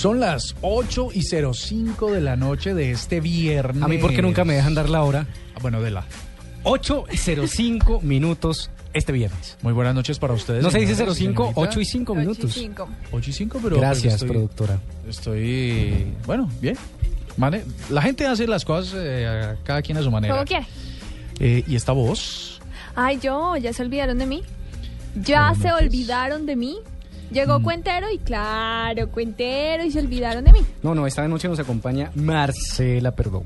Son las 8 y 05 de la noche de este viernes. A mí, ¿por qué nunca me dejan dar la hora? Ah, Bueno, de la. 8 y 05 minutos este viernes. Muy buenas noches para ustedes. No se dice señores, 05, señorita. 8 y 5 minutos. 8 y 5, pero. Gracias, pues, estoy, productora. Estoy. Bueno, bien. Mane- La gente hace las cosas eh, cada quien a su manera. ¿Cómo qué? Eh, y esta voz. Ay, yo, ya se olvidaron de mí. Ya se noches. olvidaron de mí. Llegó Mm. Cuentero y claro, Cuentero y se olvidaron de mí. No, no, esta noche nos acompaña Marcela Perdón.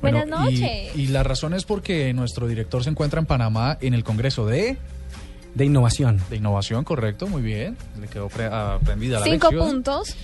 Bueno, Buenas noches. Y, la razón es porque nuestro director se encuentra en Panamá en el Congreso de, De innovación. de Innovación, correcto, muy bien. Le quedó pre- aprendida la Cinco lección. puntos.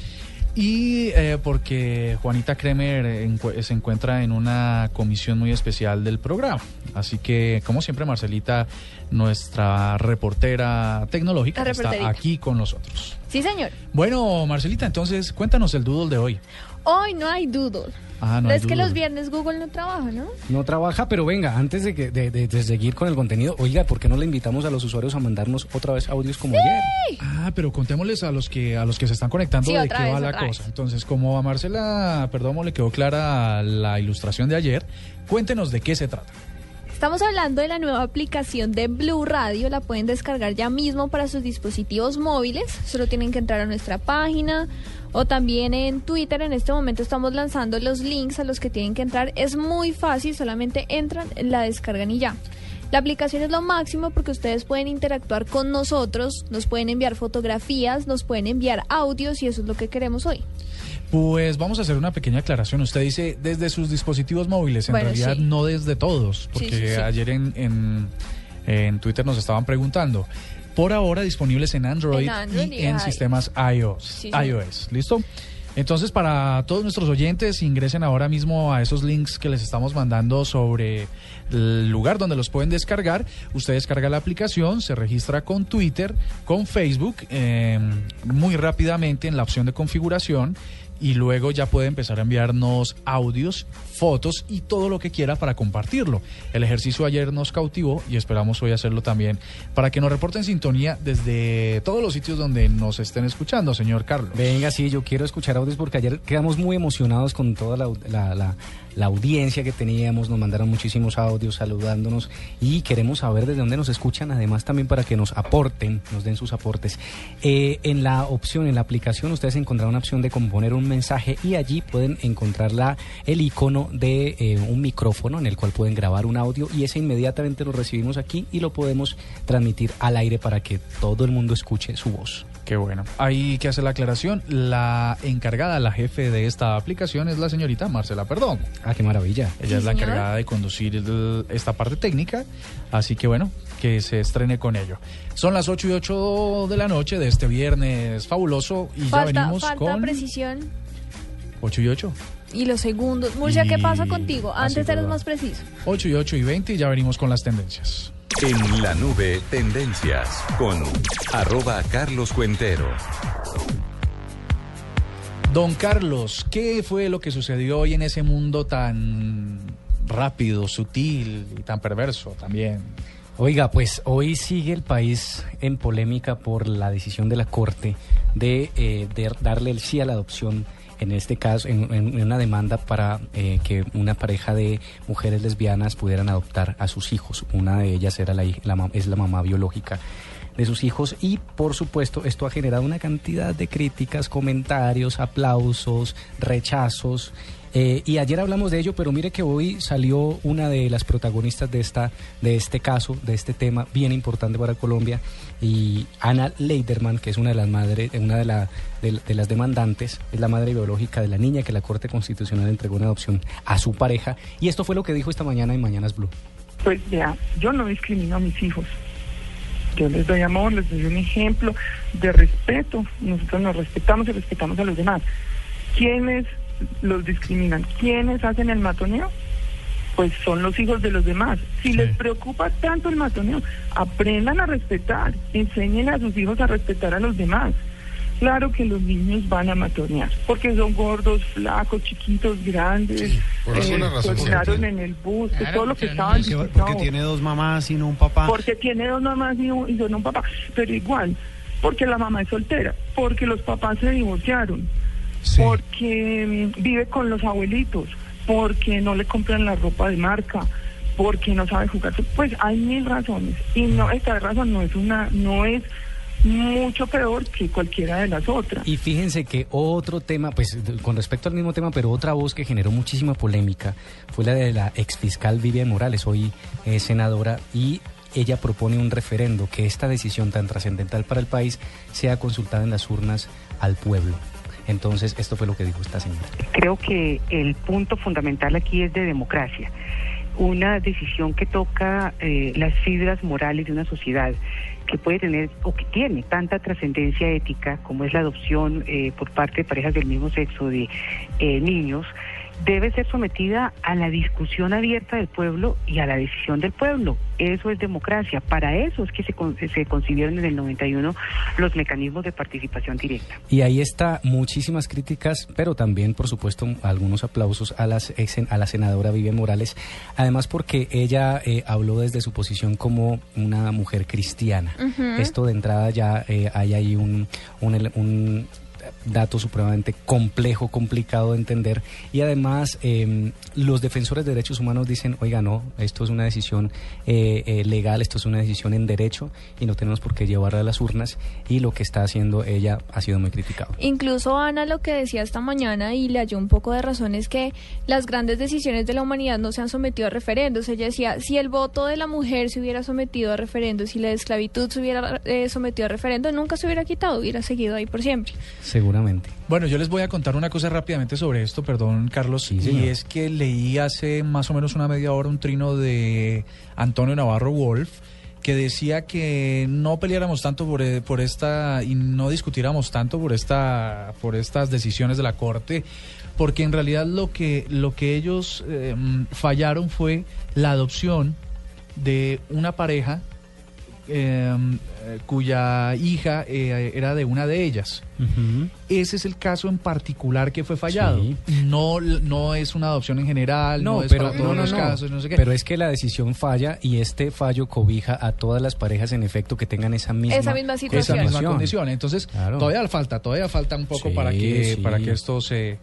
Y eh, porque Juanita Kremer se encuentra en una comisión muy especial del programa. Así que, como siempre, Marcelita, nuestra reportera tecnológica, está aquí con nosotros. Sí, señor. Bueno, Marcelita, entonces cuéntanos el doodle de hoy. Hoy no hay doodle. Ah, no es que los viernes Google no trabaja, ¿no? No trabaja, pero venga, antes de, que, de, de- de seguir con el contenido, oiga, ¿por qué no le invitamos a los usuarios a mandarnos otra vez audios como ayer? Ah, pero contémosles a los que a los que se están conectando Sí, de qué vez, va la cosa. vez. Entonces, como a Marcela Perdomo le quedó clara la ilustración de ayer, cuéntenos de qué se trata. Estamos hablando de la nueva aplicación de Blue Radio. La pueden descargar ya mismo para sus dispositivos móviles. Solo tienen que entrar a nuestra página o también en Twitter. En este momento estamos lanzando los links a los que tienen que entrar. Es muy fácil, solamente entran, la descargan y ya. La aplicación es lo máximo porque ustedes pueden interactuar con nosotros, nos pueden enviar fotografías, nos pueden enviar audios y eso es lo que queremos hoy. Pues vamos a hacer una pequeña aclaración. Usted dice desde sus dispositivos móviles, en Bueno, realidad sí. no desde todos, porque Sí, sí, sí. ayer en, en, en Twitter nos estaban preguntando. Por ahora disponibles en Android, En Android y y en iOS. sistemas iOS. Sí, sí. iOS, ¿listo? Entonces, para todos nuestros oyentes, ingresen ahora mismo a esos links que les estamos mandando sobre el lugar donde los pueden descargar. Usted descarga la aplicación, se registra con Twitter, con Facebook, eh, muy rápidamente en la opción de configuración y luego ya puede empezar a enviarnos audios, fotos y todo lo que quiera para compartirlo. El ejercicio ayer nos cautivó y esperamos hoy hacerlo también para que nos reporten sintonía desde todos los sitios donde nos estén escuchando, señor Carlos. Venga, sí, yo quiero escuchar audios porque ayer quedamos muy emocionados con toda la, la- la audiencia que teníamos, nos mandaron muchísimos audios saludándonos y queremos saber desde dónde nos escuchan, además también para que nos aporten, nos den sus aportes. Eh, en la opción, en la aplicación, ustedes encontrarán una opción de componer un mensaje y allí pueden encontrar la, el icono de eh, un micrófono en el cual pueden grabar un audio y ese inmediatamente lo recibimos aquí y lo podemos transmitir al aire para que todo el mundo escuche su voz. Qué bueno. Hay que hacer la aclaración. La encargada, la jefe de esta aplicación es la señorita Marcela Perdón. Ah, qué maravilla. Ella Sí, es la señor. encargada de conducir el- esta parte técnica, así que bueno, que se estrene con ello. Son las 8 y 8 de la noche de este viernes fabuloso y ya Falta, venimos falta con precisión 8 y 8. y los segundos. Murcia, ¿qué Y- pasa contigo? Antes te eres más preciso. 8 y 8 y 20 y ya venimos con las tendencias. En la nube, tendencias con arroba Carlos Cuentero. Don Carlos, ¿qué fue lo que sucedió hoy en ese mundo tan rápido, sutil y tan perverso también? Oiga, pues hoy sigue el país en polémica por la decisión de la Corte de, eh, de darle el sí a la adopción, en este caso, en, una demanda para eh, que una pareja de mujeres lesbianas pudieran adoptar a sus hijos. Una de ellas era la, es la mamá biológica de sus hijos y por supuesto esto ha generado una cantidad de críticas, comentarios, aplausos, rechazos eh, y ayer hablamos de ello, pero mire que hoy salió una de las protagonistas de esta, de este caso, de este tema bien importante para Colombia, y Ana Leiderman, que es una de las madres, una de, la, de, las demandantes, es la madre biológica de la niña que la Corte Constitucional entregó en adopción a su pareja, y esto fue lo que dijo esta mañana en Mañanas Blue. Pues vea, yo no discrimino a mis hijos. Yo les doy amor, les doy un ejemplo de respeto. Nosotros nos respetamos y respetamos a los demás. ¿Quién es los discriminan. ¿Quiénes hacen el matoneo? Pues son los hijos de los demás. Si les preocupa tanto el matoneo, aprendan a respetar, enseñen a sus hijos a respetar a los demás. Claro que los niños van a matonear, porque son gordos, flacos, chiquitos, grandes, por alguna razón, cocinaron sí. en el bus, Claro, todo lo que estaban no, diciendo Porque tiene dos mamás y no un papá. Porque tiene dos mamás y un, y no un papá. Pero igual, porque la mamá es soltera, porque los papás se divorciaron, Sí. porque mm, vive con los abuelitos, porque no le compran la ropa de marca, porque no sabe jugar. Pues hay mil razones. Y no, esta razón no es una, no es mucho peor que cualquiera de las otras. Y fíjense que otro tema, pues con respecto al mismo tema, pero otra voz que generó muchísima polémica fue la de la exfiscal Vivian Morales, hoy eh, senadora, y ella propone un referendo que esta decisión tan trascendental para el país sea consultada en las urnas al pueblo. Entonces, esto fue lo que dijo esta señora. Creo que el punto fundamental aquí es de democracia. Una decisión que toca eh, las fibras morales de una sociedad que puede tener o que tiene tanta trascendencia ética como es la adopción eh, por parte de parejas del mismo sexo de eh, niños, debe ser sometida a la discusión abierta del pueblo y a la decisión del pueblo. Eso es democracia. Para eso es que se, con- se concibieron en el 91 los mecanismos de participación directa. Y ahí está muchísimas críticas, pero también, por supuesto, algunos aplausos a, las a la senadora Vivian Morales, además porque ella eh, habló desde su posición como una mujer cristiana. Esto de entrada ya eh, hay ahí un, un, un dato supremamente complejo, complicado de entender y además eh, los defensores de derechos humanos dicen, oiga, no, esto es una decisión eh, eh, legal, esto es una decisión en derecho y no tenemos por qué llevarla a las urnas y lo que está haciendo ella ha sido muy criticado. Incluso Ana lo que decía esta mañana y le halló un poco de razón es que las grandes decisiones de la humanidad no se han sometido a referendos. Ella decía, si el voto de la mujer se hubiera sometido a referendos, si la esclavitud se hubiera eh, sometido a referendo, nunca se hubiera quitado, hubiera seguido ahí por siempre. Seguramente. Bueno, yo les voy a contar una cosa rápidamente sobre esto, perdón, Carlos, Sí, y es que leí hace más o menos una media hora un trino de Antonio Navarro Wolf que decía que no peleáramos tanto por, eh, por esta y no discutiéramos tanto por esta por estas decisiones de la corte porque en realidad lo que lo que ellos eh, mm, fallaron fue la adopción de una pareja eh, cuya hija eh, era de una de ellas. Ese es el caso en particular que fue fallado. Sí. No, no es una adopción en general, no, No, es pero para todos no, no, los no. casos, no sé qué. Pero es que la decisión falla y este fallo cobija a todas las parejas en efecto que tengan esa misma Esa misma esa situación. misma condición. Entonces, Claro. todavía falta, todavía falta un poco Sí, para que sí. para que esto se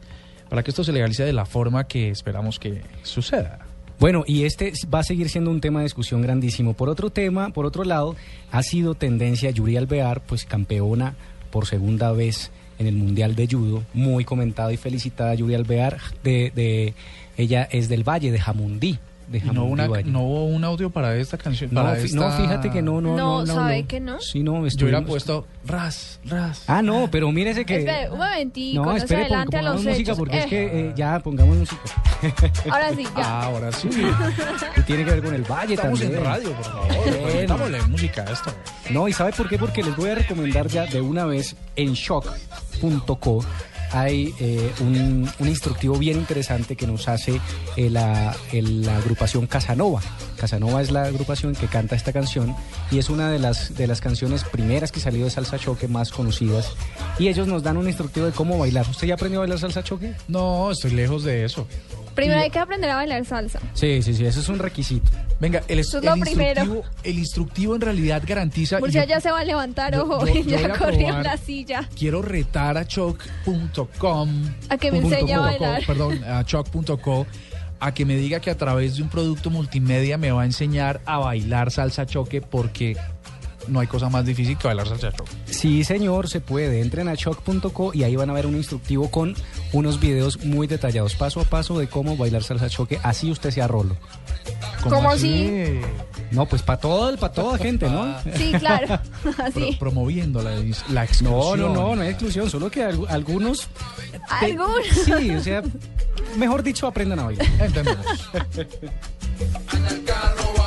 para que esto se legalice de la forma que esperamos que suceda. Bueno, y este va a seguir siendo un tema de discusión grandísimo. Por otro tema, por otro lado, ha sido tendencia Yuri Alvear, pues campeona por segunda vez en el Mundial de Judo, muy comentada y felicitada Yuri Alvear, de, de ella es del Valle de Jamundí, de no, una, no hubo un audio para esta canción. No, para fi- esta- no, fíjate que no, no, No, no. ¿sabe que no? Sí, no, Yo hubiera puesto ras, ras. Ah, no, pero mírese que... Espere, un momentico, no, espere, adelante a los pongamos música porque es Eh, que eh, ya pongamos música. Ahora sí, ya. Ah, ahora sí. Y tiene que ver con el Valle Estamos también. en radio, por favor. Metámosle música a esto. No, ¿y sabe por qué? Porque les voy a recomendar ya de una vez en shock.co hay eh, un, un instructivo bien interesante que nos hace eh, la, el- la agrupación Casanova. Casanova es la agrupación que canta esta canción y es una de las, de las canciones primeras que salió de salsa choque más conocidas. Y ellos nos dan un instructivo de cómo bailar. ¿Usted ya aprendió a bailar salsa choque? No, estoy lejos de eso. Primero hay que aprender a bailar salsa. Sí, sí, sí, eso es un requisito. Venga, el, Eso es el lo primero. instructivo, el instructivo en realidad garantiza. y Murcia yo ya se va a levantar, yo- ojo, yo- y yo voy ya a corrió en probar. la silla. Quiero retar a choc.com. A que me enseñe a bailar. Perdón, a choc.co. A que me diga que a través de un producto multimedia me va a enseñar a bailar salsa choque porque no hay cosa más difícil que bailar salsa choque. Sí, señor, se puede. Entren a shock.co y ahí van a ver un instructivo con unos videos muy detallados, paso a paso, de cómo bailar salsa choque. Así usted sea rolo. ¿Cómo así? No, pues para todo, para toda gente, ¿no? Sí, claro. Pro- Así. promoviendo la, la No, exclusión. no, no, no hay exclusión, solo que algu- algunos, ¿Algún? sí, o sea, mejor dicho, aprendan a bailar. Entendemos.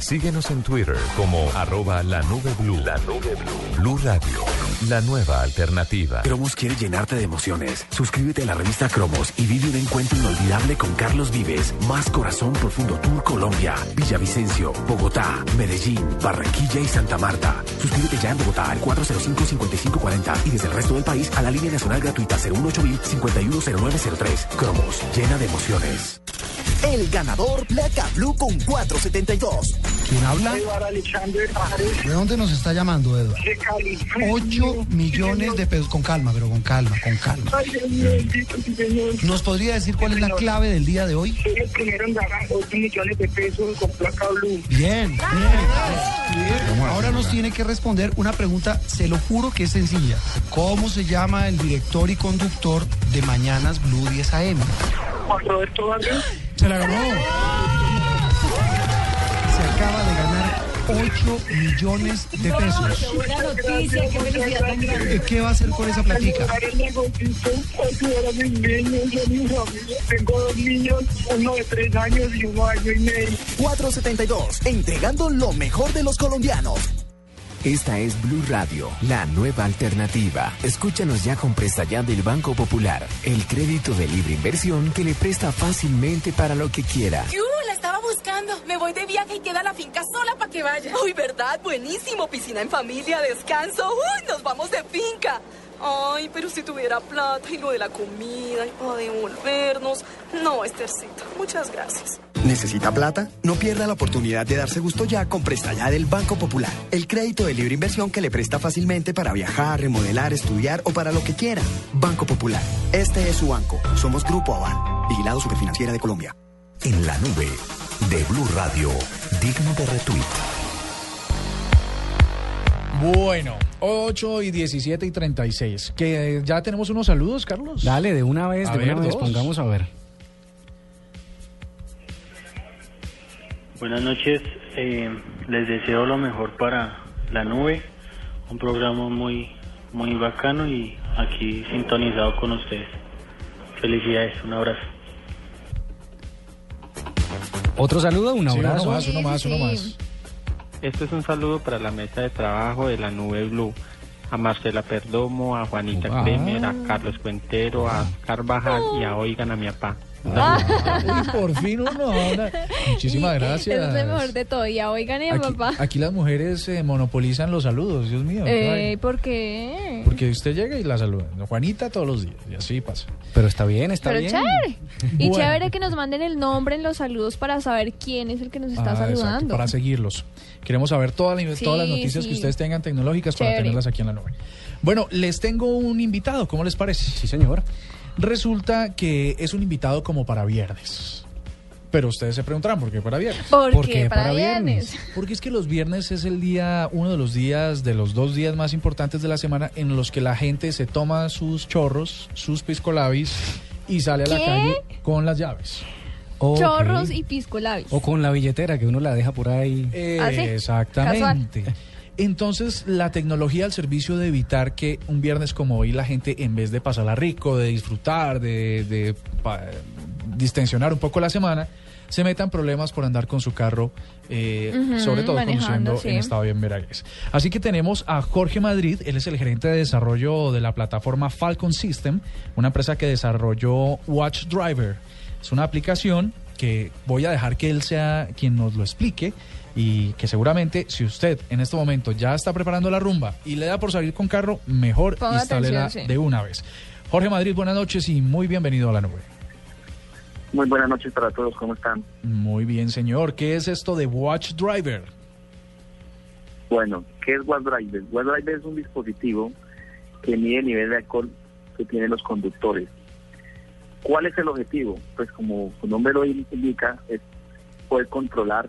Síguenos en Twitter como arroba la nube blue. La nube blue. Blue Radio. La nueva alternativa. Cromos quiere llenarte de emociones. Suscríbete a la revista Cromos y vive un encuentro inolvidable con Carlos Vives. Más Corazón Profundo Tour Colombia, Villavicencio, Bogotá, Medellín, Barranquilla y Santa Marta. Suscríbete ya en Bogotá al 405-5540 y desde el resto del país a la línea nacional gratuita 018-510903. Cromos, llena de emociones. El ganador Placa Blue con 472. ¿Quién habla? ¿De dónde nos está llamando, Eduardo? 8 millones de pesos. Con calma, pero con calma, con calma. ¿Nos podría decir cuál es la clave del día de hoy? Soy el primero en ganar 8 millones de pesos con placa blue. Bien, bien. Ahora nos tiene que responder una pregunta, se lo juro que es sencilla. ¿Cómo se llama el director y conductor de Mañanas Blue 10 AM? Juan Roberto Vargas. Se la ganó. Se acaba de ganar 8 millones de pesos. Qué felicidad tan grande. Eh, ¿Qué va a hacer con esa platica? Familia. Tengo dos niños, uno de tres años y uno año y medio. 472. Entregando lo mejor de los colombianos. Esta es Blue Radio, la nueva alternativa. Escúchanos ya con Presta Ya del Banco Popular, el crédito de libre inversión que le presta fácilmente para lo que quiera. ¡Yu! La estaba buscando. Me voy de viaje y queda la finca sola para que vaya. Uy, ¿verdad? Buenísimo. Piscina en familia, descanso. Uy, nos vamos de finca. Ay, pero si tuviera plata y lo de la comida y para devolvernos. No, Estercita, muchas gracias. ¿Necesita plata? No pierda la oportunidad de darse gusto ya con Presta Ya del Banco Popular. El crédito de libre inversión que le presta fácilmente para viajar, remodelar, estudiar o para lo que quiera. Banco Popular. Este es su banco. Somos Grupo Aval. Vigilado Superfinanciera de Colombia. En la nube de Blue Radio, digno de retweet. Bueno, 8 y 17 y 36. Que ya tenemos unos saludos, Carlos. Dale, de una vez, A de ver, una vez, dos. pongamos a ver. Buenas noches, eh, les deseo lo mejor para la nube, un programa muy muy bacano y aquí sintonizado con ustedes. Felicidades, un abrazo. Otro saludo, un Sí, uno abrazo. más, uno más, uno más. Este es un saludo para la mesa de trabajo de la Nube Blue. A Marcela Perdomo, a Juanita Ah. Kremer, a Carlos Cuentero, a Carvajal y a Oigan a mi papá. Por fin uno habla. Muchísimas gracias. Eso es lo mejor de todo. Ya oigan, eh, Aquí, papá. aquí las mujeres eh, monopolizan los saludos, Dios mío. Eh, ¿Por qué? Porque usted llega y la saluda. Juanita todos los días. Y así pasa. Pero está bien, está Pero bien. chévere. Y Bueno. chévere que nos manden el nombre en los saludos para saber quién es el que nos está Ah, exacto, saludando. para seguirlos. Queremos saber todas las, Sí, todas las noticias sí. que ustedes tengan tecnológicas para tenerlas aquí en la nube. Bueno, les tengo un invitado, ¿cómo les parece? Sí, señor. Resulta que es un invitado como para viernes. Pero ustedes se preguntarán, ¿por qué para viernes? ¿Por qué para viernes? Porque es que los viernes es el día, uno de los días, de los dos días más importantes de la semana en los que la gente se toma sus chorros, sus piscolabis y sale a la ¿Qué? calle con las llaves. Chorros y pisco labis. O con la billetera que uno la deja por ahí. ¿Ah, sí? Exactamente. Entonces, la tecnología al servicio de evitar que un viernes como hoy la gente, en vez de pasarla rico, de disfrutar, de, de pa- distensionar un poco la semana, se metan problemas por andar con su carro, eh, sobre todo conduciendo sí. en estado de embriaguez. Así que tenemos a Jorge Madrid, él es el gerente de desarrollo de la plataforma Falcon System, una empresa que desarrolló Watch Driver. Es una aplicación que voy a dejar que él sea quien nos lo explique y que seguramente si usted en este momento ya está preparando la rumba y le da por salir con carro, mejor Ponga instálela atención, sí. de una vez. Jorge Madrid, buenas noches y muy bienvenido a la nube. Muy buenas noches para todos, ¿cómo están? Muy bien, señor. ¿Qué es esto de Watch Driver? Bueno, ¿qué es WebDriver? WebDriver es un dispositivo que mide el nivel de alcohol que tienen los conductores. ¿Cuál es el objetivo? Pues como su nombre lo indica, es poder controlar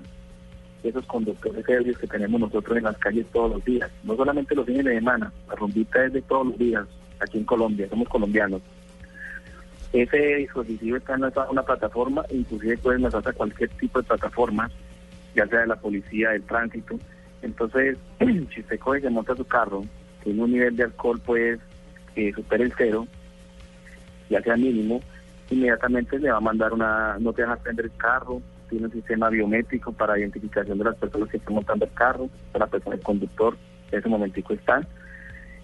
esos conductores ebrios que tenemos nosotros en las calles todos los días, no solamente los fines de semana, la rumbita es de todos los días aquí en Colombia, somos colombianos. Ese dispositivo está en una, plataforma, inclusive puede enlazarse a cualquier tipo de plataforma, ya sea de la policía, del tránsito. Entonces, si usted coge y se monta su carro, tiene un nivel de alcohol pues que supera el cero, ya sea mínimo, inmediatamente le va a mandar una, no te deja prender el carro, tiene un sistema biométrico para identificación de las personas que están montando el carro, la persona, el conductor, en ese momentico está.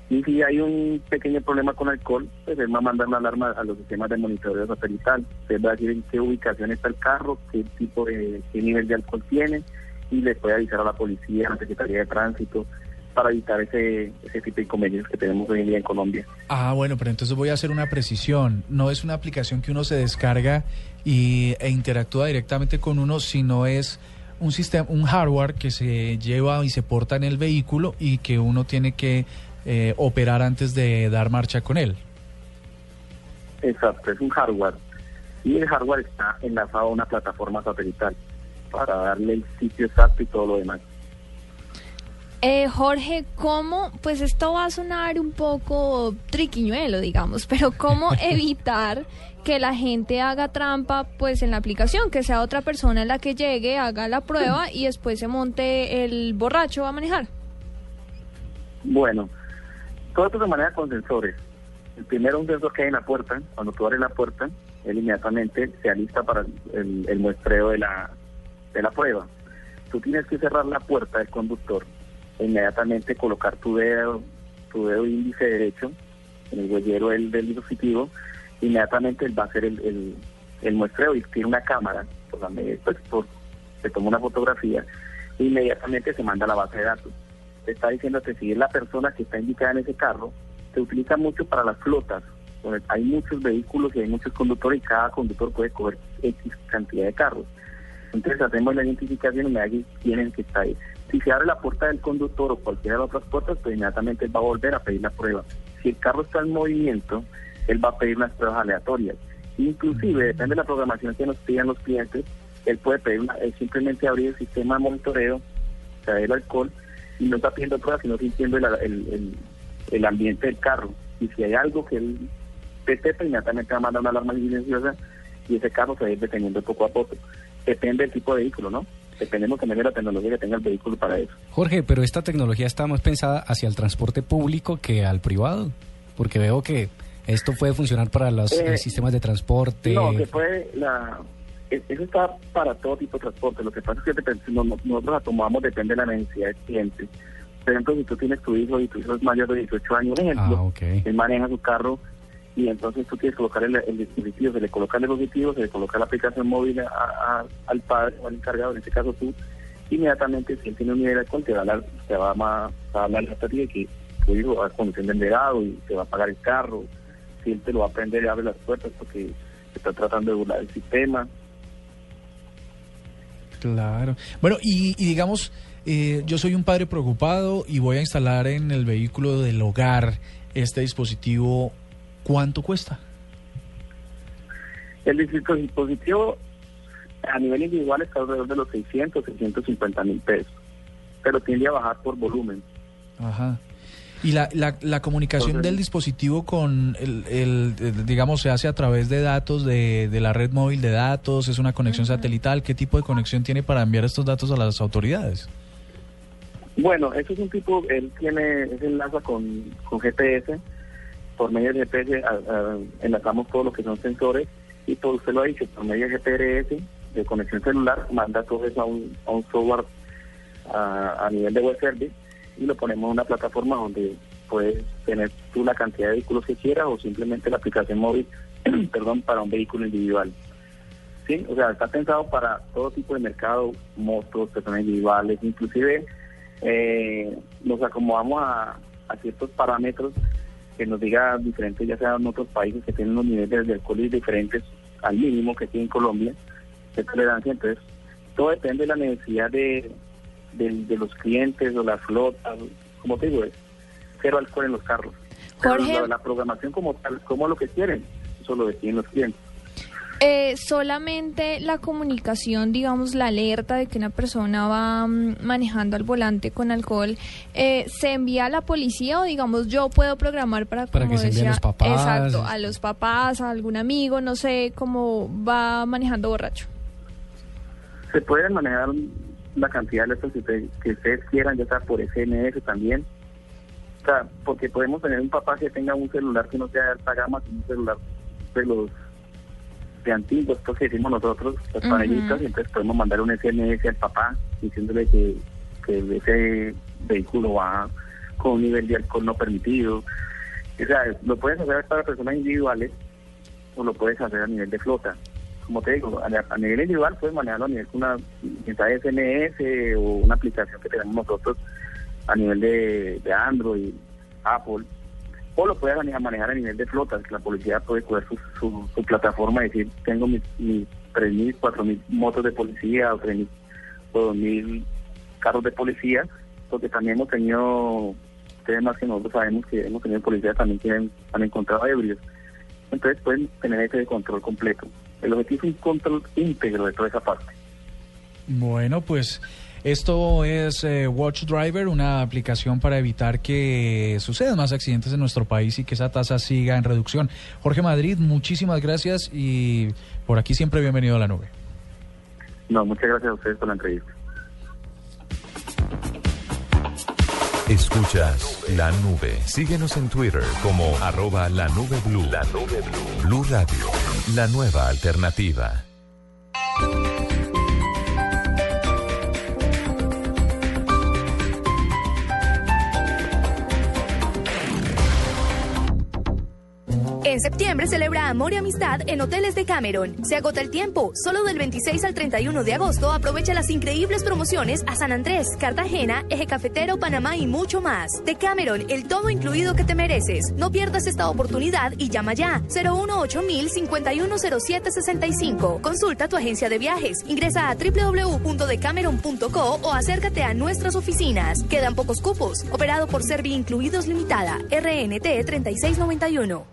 Y si hay un pequeño problema con alcohol, pues él va a mandar una alarma a los sistemas de monitoreo satelital. Usted va a decir en qué ubicación está el carro, qué tipo de, qué nivel de alcohol tiene, y le puede avisar a la policía, a la Secretaría de Tránsito, para evitar ese, ese tipo de inconvenientes que tenemos hoy en día en Colombia. Ah, bueno, pero entonces voy a hacer una precisión. No es una aplicación que uno se descarga y, e interactúa directamente con uno, sino es un sistema, un hardware que se lleva y se porta en el vehículo y que uno tiene que eh, operar antes de dar marcha con él. Exacto, es un hardware. Y el hardware está enlazado a una plataforma satelital para darle el sitio exacto y todo lo demás. Eh, Jorge, ¿cómo? Pues esto va a sonar un poco triquiñuelo, digamos, pero ¿cómo evitar que la gente haga trampa pues en la aplicación? Que sea otra persona la que llegue, haga la prueba y después se monte el borracho a manejar. Bueno, todo esto se maneja con sensores. El primero un sensor que hay en la puerta, cuando tú abres la puerta, él inmediatamente se alista para el, el muestreo de la, de la prueba. Tú tienes que cerrar la puerta del conductor inmediatamente colocar tu dedo, tu dedo índice derecho en el huellero del, del dispositivo, inmediatamente va a hacer el, el, muestreo y tiene una cámara, por la media, pues, por- se toma una fotografía e inmediatamente se manda a la base de datos. Te está diciendo que si es la persona que está indicada en ese carro, se utiliza mucho para las flotas, hay muchos vehículos y hay muchos conductores y cada conductor puede coger X cantidad de carros. Entonces hacemos la identificación y me quién es el que está ahí. Si se abre la puerta del conductor o cualquiera de las otras puertas, pues inmediatamente él va a volver a pedir la prueba. Si el carro está en movimiento, él va a pedir unas pruebas aleatorias. Inclusive, depende de la programación que nos pidan los clientes, él puede pedir una, él simplemente abrir el sistema de monitoreo, sea, el alcohol, y no está pidiendo pruebas, sino sintiendo el, el, el- el ambiente del carro. Y si hay algo que él detecta, inmediatamente va a mandar una alarma silenciosa y ese carro se va a ir deteniendo poco a poco. Depende del tipo de vehículo, ¿no? Dependemos también de la tecnología que tenga el vehículo para eso. Jorge, pero esta tecnología está más pensada hacia el transporte público que al privado, porque veo que esto puede funcionar para los Eh, eh, sistemas de transporte. No, se puede, la, e- eso está para todo tipo de transporte. Lo que pasa es que nosotros la tomamos, depende de la necesidad del cliente. Por ejemplo, si tú tienes tu hijo y tu hijo es mayor de 18 años, por ejemplo, Ah, él maneja su carro y entonces tú quieres colocar el, el dispositivo, se le coloca el dispositivo, se le coloca la aplicación móvil al padre o al encargado, en este caso tú, inmediatamente si él tiene un nivel de alcohol, te va a hablar, te va a, a hablar la de que tu hijo va a conducir enderado y te va a pagar el carro, si él te lo va a prender y abre las puertas porque está tratando de burlar el sistema. Claro. Bueno, y, y digamos, eh, yo soy un padre preocupado y voy a instalar en el vehículo del hogar este dispositivo. ¿Cuánto cuesta? El dispo- dispositivo a nivel individual está alrededor de los 600, 650 mil pesos, pero tiende a bajar por volumen. Ajá. Y la, la, la comunicación Entonces- del dispositivo con el, el, el, digamos, se hace a través de datos de, de la red móvil de datos, es una conexión satelital. ¿Qué tipo de conexión tiene para enviar estos datos a las autoridades? Bueno, eso es un tipo, él tiene, es enlaza con, con GPS, por medio de GPS enlazamos todo lo que son sensores y todo usted lo ha dicho, por medio de GPS de conexión celular manda todo eso a un, a un software a, a nivel de web service y lo ponemos en una plataforma donde puedes tener tú la cantidad de vehículos que quieras o simplemente la aplicación móvil, perdón, para un vehículo individual. Sí, o sea, está pensado para todo tipo de mercado, motos, personas individuales, inclusive eh, nos acomodamos a, a ciertos parámetros que nos diga diferentes, ya sean otros países que tienen unos niveles de alcohol diferentes al mínimo que tiene Colombia, de tolerancia, entonces todo depende de la necesidad de, de, de los clientes o la flota, como te digo, es cero alcohol en los carros. Jorge. la, la programación como tal, como lo que quieren, eso lo deciden los clientes. Eh, solamente la comunicación, digamos, la alerta de que una persona va mm, manejando al volante con alcohol, eh, ¿se envía a la policía o, digamos, yo puedo programar para, Para como que se envíen decía, los papás. Exacto, a los papás, a algún amigo, no sé, cómo va manejando borracho? Se pueden manejar la cantidad de letras que, usted- que ustedes quieran, ya sea por SMS también. O sea, porque podemos tener un papá que tenga un celular que no sea de alta gama, sino un celular de los de antiguos, esto que decimos nosotros, los Ujú. panelistas, y entonces podemos mandar un SMS al papá diciéndole que, que ese vehículo va con un nivel de alcohol no permitido. O sea, lo puedes hacer para personas individuales o lo puedes hacer a nivel de flota. Como te digo, a, a nivel individual puedes manejarlo a nivel con una mensaje SMS o una aplicación que tenemos nosotros a nivel de, de Android, Apple, o lo puedes manejar, a nivel de flota, la policía puede coger su, plataforma y decir, tengo mis, mis 3.000, 4.000 motos de policía o 3.000 o 2.000 carros de policía, porque también hemos tenido temas que nosotros sabemos que hemos tenido policías también que han, han encontrado ebrios. Entonces pueden tener ese control completo. El objetivo es un control íntegro de toda esa parte. Bueno, pues esto es eh, Watch Driver, una aplicación para evitar que sucedan más accidentes en nuestro país y que esa tasa siga en reducción. Jorge Madrid, muchísimas gracias y por aquí siempre bienvenido a la nube. No, muchas gracias a ustedes por la entrevista. Escuchas la nube. Síguenos en Twitter como arroba la nube blue. La nube blue. Blue Radio, la nueva alternativa. En septiembre celebra amor y amistad en Hoteles de Cameron. Se agota el tiempo. Solo del 26 al 31 de agosto aprovecha las increíbles promociones a San Andrés, Cartagena, Eje Cafetero, Panamá y mucho más. De Cameron, el todo incluido que te mereces. No pierdas esta oportunidad y llama ya. 018 510765 Consulta tu agencia de viajes. Ingresa a www.decameron.co o acércate a nuestras oficinas. Quedan pocos cupos. Operado por Servi Incluidos Limitada. RNT 3691.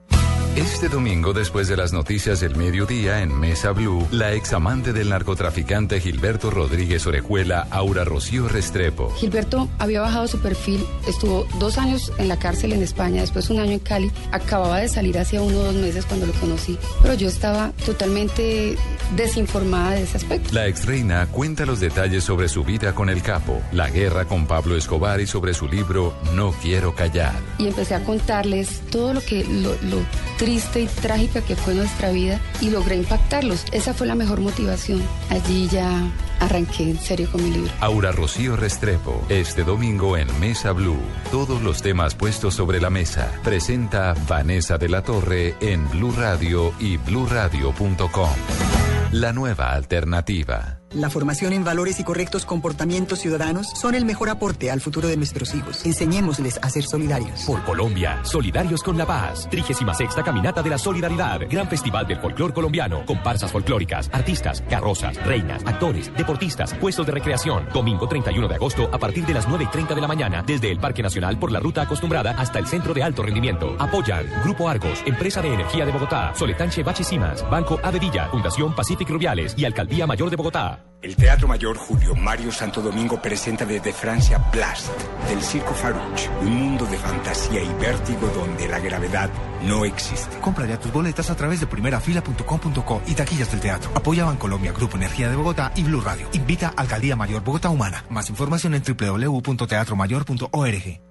Este domingo, después de las noticias del mediodía en Mesa Blue, la examante del narcotraficante Gilberto Rodríguez Orejuela, Aura Rocío Restrepo. Gilberto había bajado su perfil, estuvo dos años en la cárcel en España, después un año en Cali, acababa de salir hace uno o dos meses cuando lo conocí, pero yo estaba totalmente desinformada de ese aspecto. La ex reina cuenta los detalles sobre su vida con el capo, la guerra con Pablo Escobar y sobre su libro No quiero callar. Y empecé a contarles todo lo que lo, lo triste y trágica que fue nuestra vida y logré impactarlos. Esa fue la mejor motivación. Allí ya arranqué en serio con mi libro. Aura Rocío Restrepo, este domingo en Mesa Blue. Todos los temas puestos sobre la mesa. Presenta Vanessa de la Torre en Blue Radio y bluradio.com. La nueva alternativa. La formación en valores y correctos comportamientos ciudadanos son el mejor aporte al futuro de nuestros hijos. Enseñémosles a ser solidarios. Por Colombia, solidarios con la paz. 36 Caminata de la Solidaridad. Gran festival del folclor colombiano. Comparsas folclóricas, artistas, carrozas, reinas, actores, deportistas, puestos de recreación. Domingo 31 de agosto a partir de las 9 y 30 de la mañana. Desde el Parque Nacional por la ruta acostumbrada hasta el Centro de Alto Rendimiento. Apoyan Grupo Argos, Empresa de Energía de Bogotá, Soletanche Bache Simas, Banco Avedilla, Fundación Pacific Rubiales y Alcaldía Mayor de Bogotá. El Teatro Mayor Julio Mario Santo Domingo presenta desde Francia Blast, del Circo Farouche, un mundo de fantasía y vértigo donde la gravedad no existe. Compra ya tus boletas a través de primerafila.com.co y taquillas del teatro. Apoya Bancolombia, Grupo Energía de Bogotá y Blue Radio. Invita a Alcaldía Mayor Bogotá Humana. Más información en www.teatromayor.org.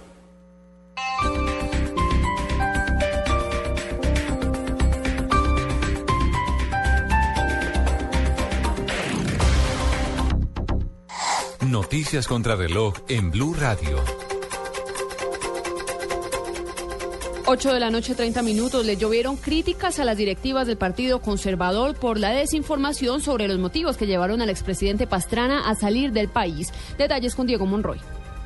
Noticias contra reloj en Blue Radio. 8 de la noche, 30 minutos. Le llovieron críticas a las directivas del Partido Conservador por la desinformación sobre los motivos que llevaron al expresidente Pastrana a salir del país. Detalles con Diego Monroy.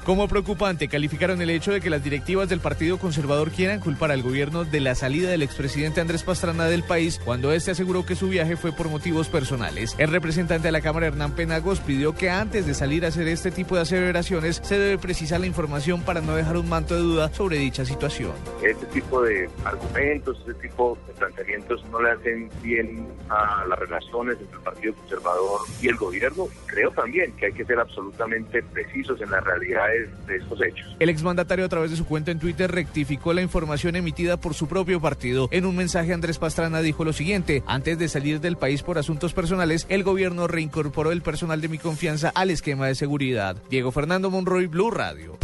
Como preocupante calificaron el hecho de que las directivas del Partido Conservador quieran culpar al gobierno de la salida del expresidente Andrés Pastrana del país cuando este aseguró que su viaje fue por motivos personales. El representante de la Cámara, Hernán Penagos, pidió que antes de salir a hacer este tipo de aseveraciones se debe precisar la información para no dejar un manto de duda sobre dicha situación. Este tipo de argumentos, este tipo de planteamientos no le hacen bien a las relaciones entre el Partido Conservador y el gobierno. Creo también que hay que ser absolutamente precisos en la realidad de estos hechos. El exmandatario a través de su cuenta en Twitter rectificó la información emitida por su propio partido. En un mensaje Andrés Pastrana dijo lo siguiente, antes de salir del país por asuntos personales, el gobierno reincorporó el personal de mi confianza al esquema de seguridad. Diego Fernando Monroy, Blue Radio.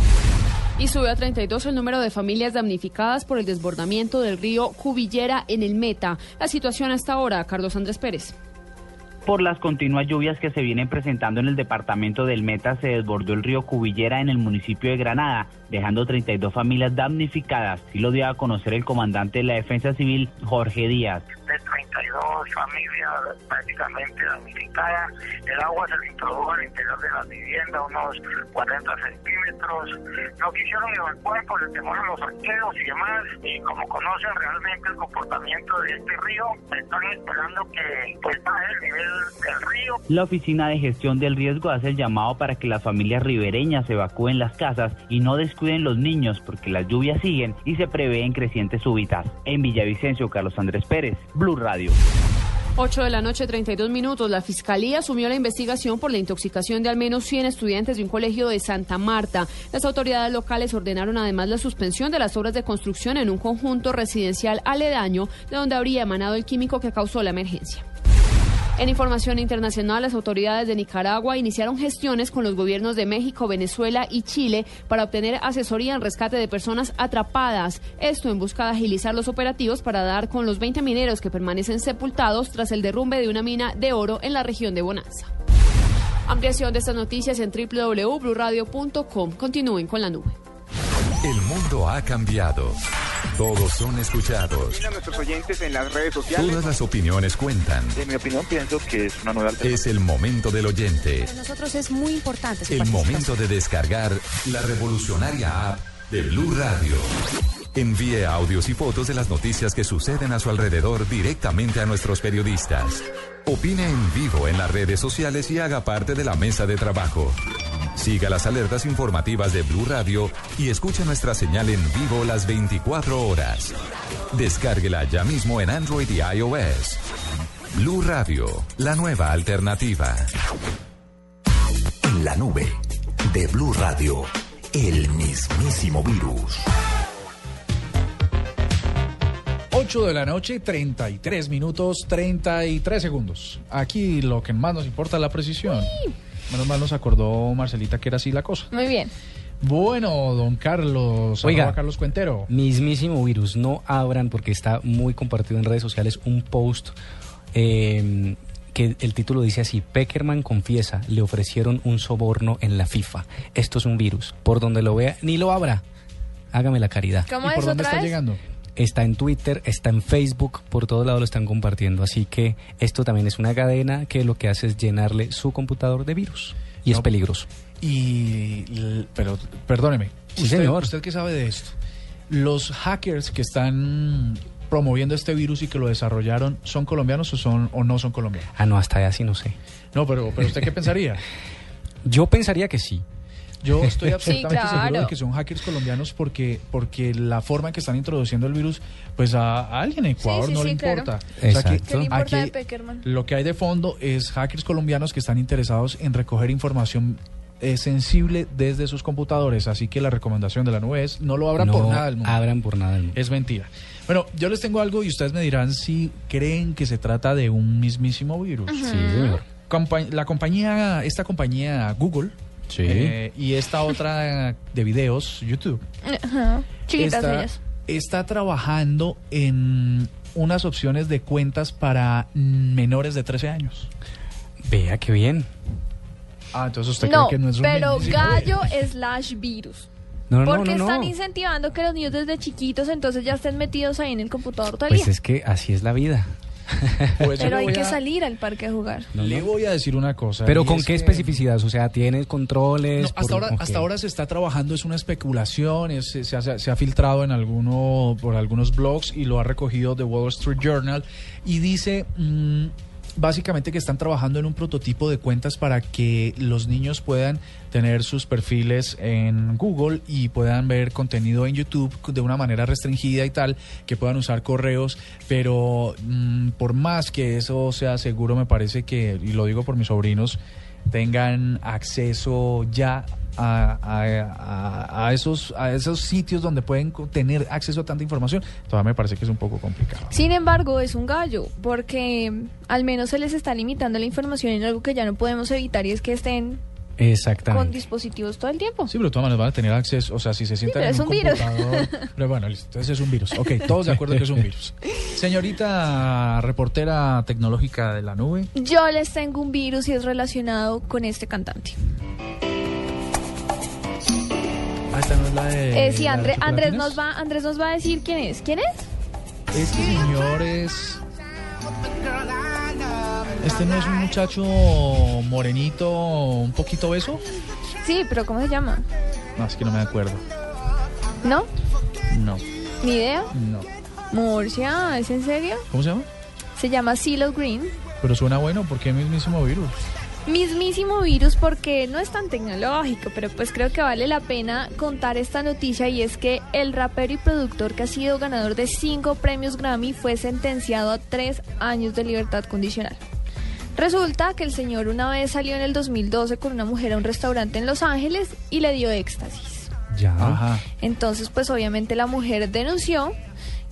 Y sube a 32 el número de familias damnificadas por el desbordamiento del río Cubillera en el Meta. La situación hasta ahora, Carlos Andrés Pérez. Por las continuas lluvias que se vienen presentando en el departamento del Meta, se desbordó el río Cubillera en el municipio de Granada, dejando 32 familias damnificadas. y lo dio a conocer el comandante de la Defensa Civil, Jorge Díaz. De 32 familias prácticamente damnificadas, el agua se introdujo al interior de la vivienda, unos 40 centímetros. No quisieron evacuar por el temor a los saqueos y demás, y como conocen realmente el comportamiento de este río, están esperando que pues el nivel del río. La Oficina de Gestión del Riesgo hace el llamado para que las familias ribereñas evacúen las casas y no descuiden los niños porque las lluvias siguen y se prevén crecientes súbitas. En Villavicencio, Carlos Andrés Pérez, Blue Radio. 8 de la noche, 32 minutos. La Fiscalía asumió la investigación por la intoxicación de al menos 100 estudiantes de un colegio de Santa Marta. Las autoridades locales ordenaron además la suspensión de las obras de construcción en un conjunto residencial aledaño de donde habría emanado el químico que causó la emergencia. En información internacional, las autoridades de Nicaragua iniciaron gestiones con los gobiernos de México, Venezuela y Chile para obtener asesoría en rescate de personas atrapadas. Esto en busca de agilizar los operativos para dar con los 20 mineros que permanecen sepultados tras el derrumbe de una mina de oro en la región de Bonanza. Ampliación de estas noticias en www.bluradio.com. Continúen con la nube. El mundo ha cambiado. Todos son escuchados. A nuestros oyentes en las redes sociales. Todas las opiniones cuentan. En mi opinión, pienso que es una nueva Es el momento del oyente. Para nosotros es muy importante. El momento de descargar la revolucionaria app de Blue Radio. Envíe audios y fotos de las noticias que suceden a su alrededor directamente a nuestros periodistas. Opine en vivo en las redes sociales y haga parte de la mesa de trabajo. Siga las alertas informativas de Blue Radio y escuche nuestra señal en vivo las 24 horas. Descárguela ya mismo en Android y iOS. Blue Radio, la nueva alternativa. En la nube de Blue Radio, el mismísimo virus. 8 de la noche, 33 minutos, 33 segundos. Aquí lo que más nos importa es la precisión. Menos mal nos acordó Marcelita que era así la cosa. Muy bien. Bueno, don Carlos, Oiga, Carlos Cuentero. Mismísimo virus, no abran porque está muy compartido en redes sociales un post eh, que el título dice así, Peckerman confiesa, le ofrecieron un soborno en la FIFA. Esto es un virus, por donde lo vea, ni lo abra. Hágame la caridad. ¿Cómo ¿Y por dónde está llegando? Está en Twitter, está en Facebook, por todos lados lo están compartiendo. Así que esto también es una cadena que lo que hace es llenarle su computador de virus. Y es peligroso. Y, pero, perdóneme. Sí, usted, señor. ¿Usted qué sabe de esto? Los hackers que están promoviendo este virus y que lo desarrollaron, ¿son colombianos o, son, o no son colombianos? Ah, no, hasta allá sí no sé. No, pero, pero ¿usted qué pensaría? Yo pensaría que sí. Yo estoy absolutamente Sí, seguro de claro. que son hackers colombianos porque porque la forma en que están introduciendo el virus, pues a, a alguien en Ecuador sí, no sí, le claro. importa. Exacto. ¿Qué le importa aquí de Peckerman? lo que hay de fondo es hackers colombianos que están interesados en recoger información eh, sensible desde sus computadores. Así que la recomendación de la nube es no lo abran no por nada del mundo. abran por nada del mundo. Es mentira. Bueno, yo les tengo algo y ustedes me dirán si creen que se trata de un mismísimo virus. Sí, señor. Compa- la compañía, esta compañía Google, Sí. Eh, y esta otra de videos, YouTube. Ajá. Chiquitas está, ellas. está trabajando en unas opciones de cuentas para menores de 13 años. Vea qué bien. Ah, entonces usted No, cree que no es un pero gallo slash virus. No, no, Porque no, no. están incentivando que los niños desde chiquitos entonces ya estén metidos ahí en el computador todo el Pues día. es que así es la vida. Pues Pero hay que a- salir al parque a jugar. Le voy a decir una cosa. Pero ¿con qué que- especificidad? O sea, ¿tienes controles? No, hasta, por- ahora, ok. hasta ahora se está trabajando, es una especulación, es- se, ha, se ha filtrado en alguno, por algunos blogs y lo ha recogido The Wall Street Journal y dice mm, básicamente que están trabajando en un prototipo de cuentas para que los niños puedan tener sus perfiles en Google y puedan ver contenido en YouTube de una manera restringida y tal, que puedan usar correos, pero mm, por más que eso sea seguro, me parece que, y lo digo por mis sobrinos, tengan acceso ya a, a- a- a esos, a esos sitios donde pueden tener acceso a tanta información, todavía me parece que es un poco complicado. Sin embargo, es un gallo, porque mm, al menos se les está limitando la información en algo que ya no podemos evitar y es que estén con dispositivos todo el tiempo. Sí, pero de todas maneras van a tener acceso, o sea, si se sientan pero en es un, un virus. Pero bueno, listo, entonces es un virus. Ok, todos de acuerdo que es un virus. Señorita reportera tecnológica de la nube, Yo les tengo un virus y es relacionado con este cantante. Esta no es la de... Eh, sí, André- Andrés, nos va, Andrés nos va a decir quién es. ¿Quién es? Este señor es... Este no es un muchacho morenito, un poquito beso. Sí, pero ¿cómo se llama? No, es que no me acuerdo. ¿No? No, ¿Ni idea? no. Murcia, ¿es en serio? ¿Cómo se llama? Se llama CeeLo Green. Pero suena bueno porque es mismísimo virus. Mismísimo virus porque no es tan tecnológico, pero pues creo que vale la pena contar esta noticia y es que el rapero y productor que ha sido ganador de cinco premios Grammy fue sentenciado a tres años de libertad condicional. Resulta que el señor una vez salió en el 2012 con una mujer a un restaurante en Los Ángeles y le dio éxtasis. Ya. Ajá. Entonces, pues obviamente la mujer denunció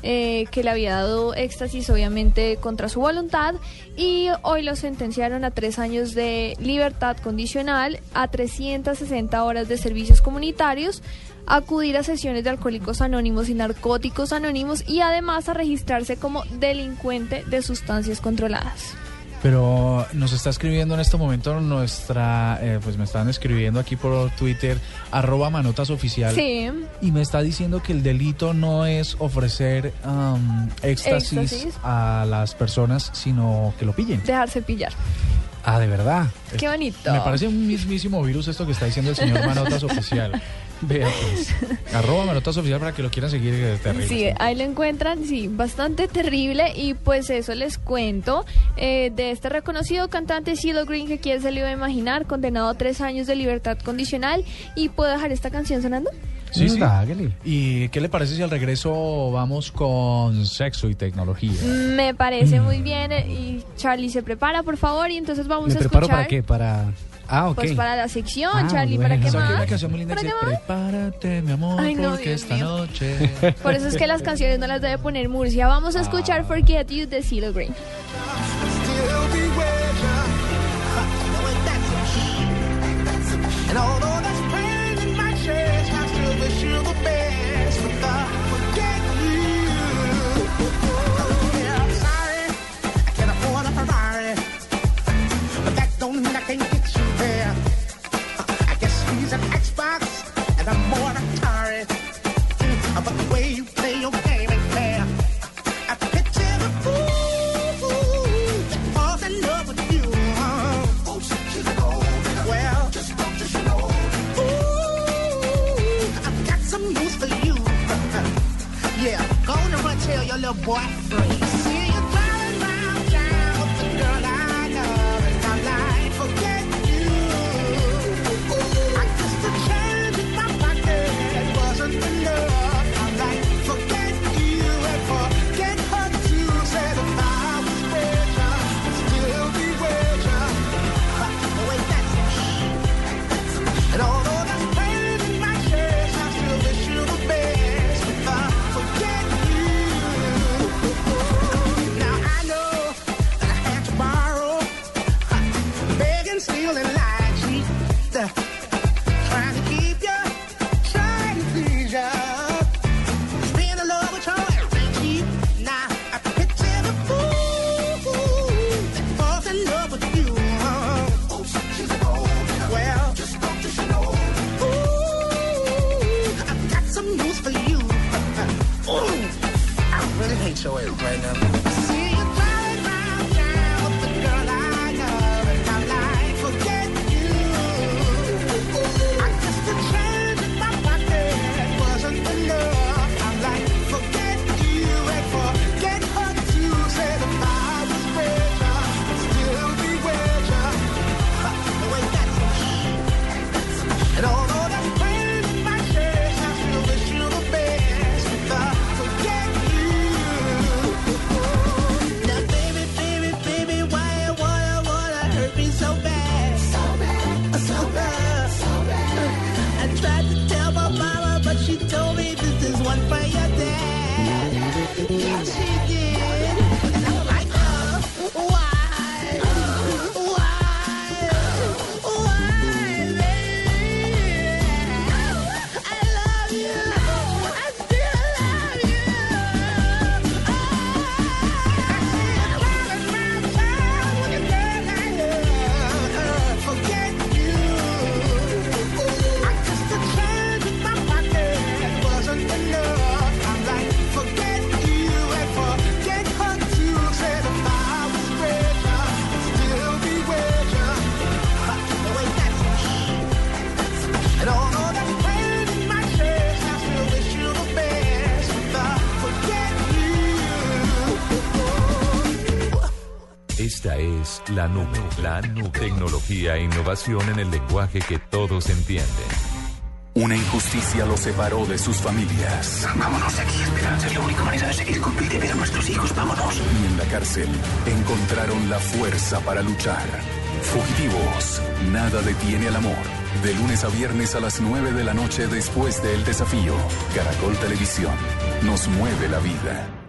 eh, que le había dado éxtasis, obviamente contra su voluntad, y hoy lo sentenciaron a tres años de libertad condicional, a 360 horas de servicios comunitarios, a acudir a sesiones de alcohólicos anónimos y narcóticos anónimos y además a registrarse como delincuente de sustancias controladas. Pero nos está escribiendo en este momento nuestra, eh, pues me están escribiendo aquí por Twitter, arroba manotas oficial. Sí. Y me está diciendo que el delito no es ofrecer am, éxtasis, Éxtasis. a las personas, sino que lo pillen. Dejarse pillar. Ah, de verdad. Qué bonito. Me parece un mismísimo virus esto que está diciendo el señor Manotas Oficial. Vea pues. Arroba Manotas Oficial para que lo quieran seguir. eh, terrible. Sí, ahí lo encuentran, sí, bastante terrible y pues eso les cuento eh, de este reconocido cantante CeeLo Green que quién se lo iba a imaginar, condenado a tres años de libertad condicional y puedo dejar esta canción sonando. Sí, sí. ¿Y qué le parece si al regreso vamos con sexo y tecnología? Me parece muy bien eh, y Charlie se prepara por favor y entonces vamos ¿Me a preparo escuchar para qué? Para... Ah, ok. pues para la sección, Ah, Charlie, bueno. ¿para qué hay una más? canción muy linda que ¿Para dice, qué más? prepárate, mi amor, Ay, no, porque Dios esta mío. noche... Por eso es que las canciones no las debe poner Murcia. Vamos a escuchar Forget You de CeeLo Green. And although boy freeze. Catch it. En el lenguaje que todos entienden. Una injusticia los separó de sus familias. Vámonos de aquí, Esperanza. Es la única manera de seguir con vida y ver a nuestros hijos. Vámonos. Y en la cárcel encontraron la fuerza para luchar. Fugitivos, nada detiene al amor. De lunes a viernes a las 9 de la noche después del desafío. Caracol Televisión. Nos mueve la vida.